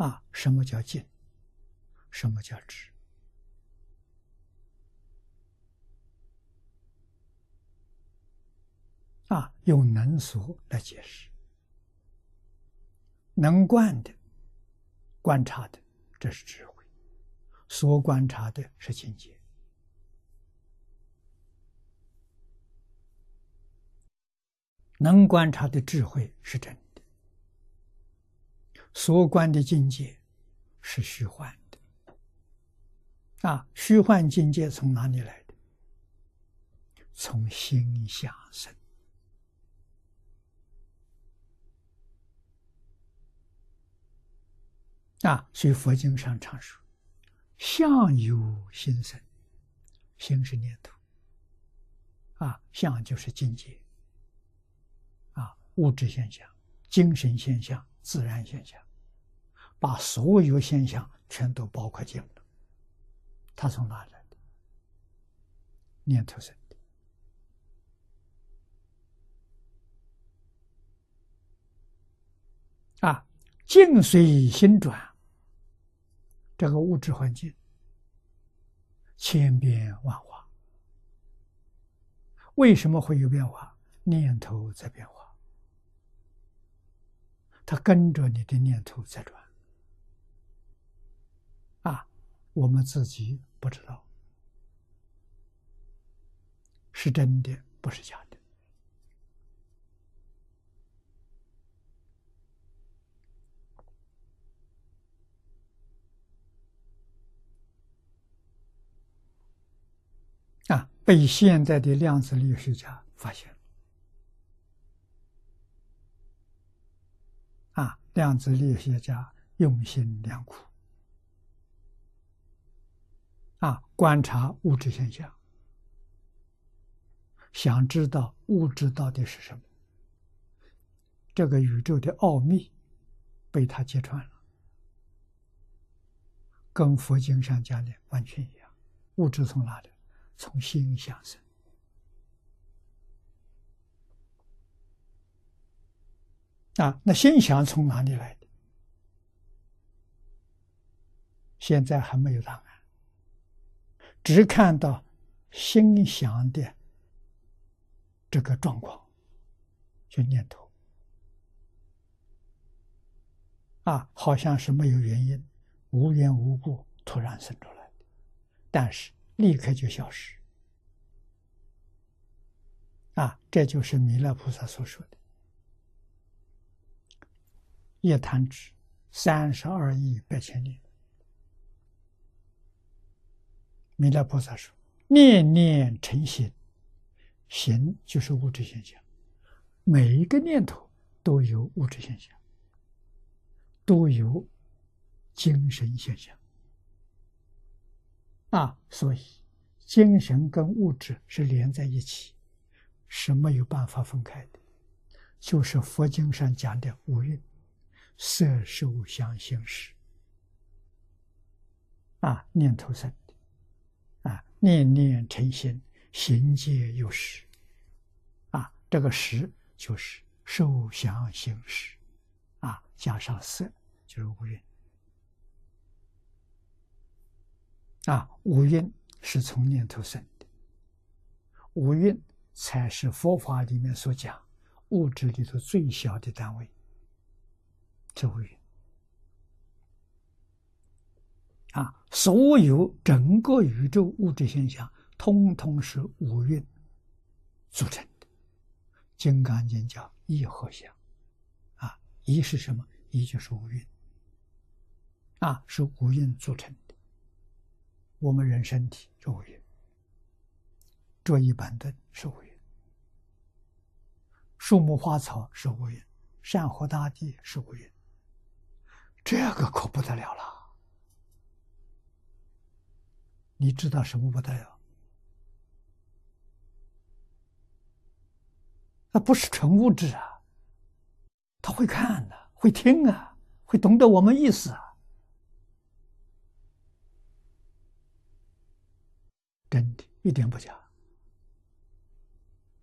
啊，什么叫静？什么叫止？啊，用能所来解释。能观的、观察的，这是智慧；所观察的是境界。能观察的智慧是真，所观的境界是虚幻的。啊，虚幻境界从哪里来的？从心想生。啊，所以佛经上常说：“相由心生，心是念头。啊，相就是境界。啊，物质现象、精神现象、自然现象，把所有现象全都包括进了。它从哪来的？念头生的。啊，境随心转。”这个物质环境千变万化，为什么会有变化？念头在变化，它跟着你的念头在转。我们自己不知道，是真的，不是假的。啊，被现在的量子力学家发现。啊，量子力学家用心良苦。啊，观察物质现象，想知道物质到底是什么。这个宇宙的奥秘被他揭穿了，跟佛经上讲的完全一样。物质从哪里？从心想生啊，那心想从哪里来的？现在还没有答案，只看到心想的这个状况，就念头啊，好像是没有原因、无缘无故突然生出来的，但是。立刻就消失，啊，这就是弥勒菩萨所说的“一弹指，三十二亿八千年”。弥勒菩萨说：“念念成形，形就是物质现象，每一个念头都有物质现象，都有精神现象。”啊，所以精神跟物质是连在一起，是没有办法分开的。就是佛经上讲的五蕴：色、受、想、行、识。啊，念头生，念念成心，行皆有识。啊，这个识就是受、想、行、识，啊，加上色就是五蕴。啊，五蕴是从念头生的，五蕴才是佛法里面所讲物质里头最小的单位。这五蕴啊，所有整个宇宙物质现象，通通是五蕴组成的。《金刚经》叫一合相，啊，一是什么？一就是五蕴，啊，是五蕴组成的。我们人身体是五蕴，桌椅板凳是五蕴，树木花草是五蕴，山河大地是五蕴，这个可不得了了。你知道什么不得了？那不是纯物质啊，他会看的，会听啊，会懂得我们意思啊。真的，一点不假。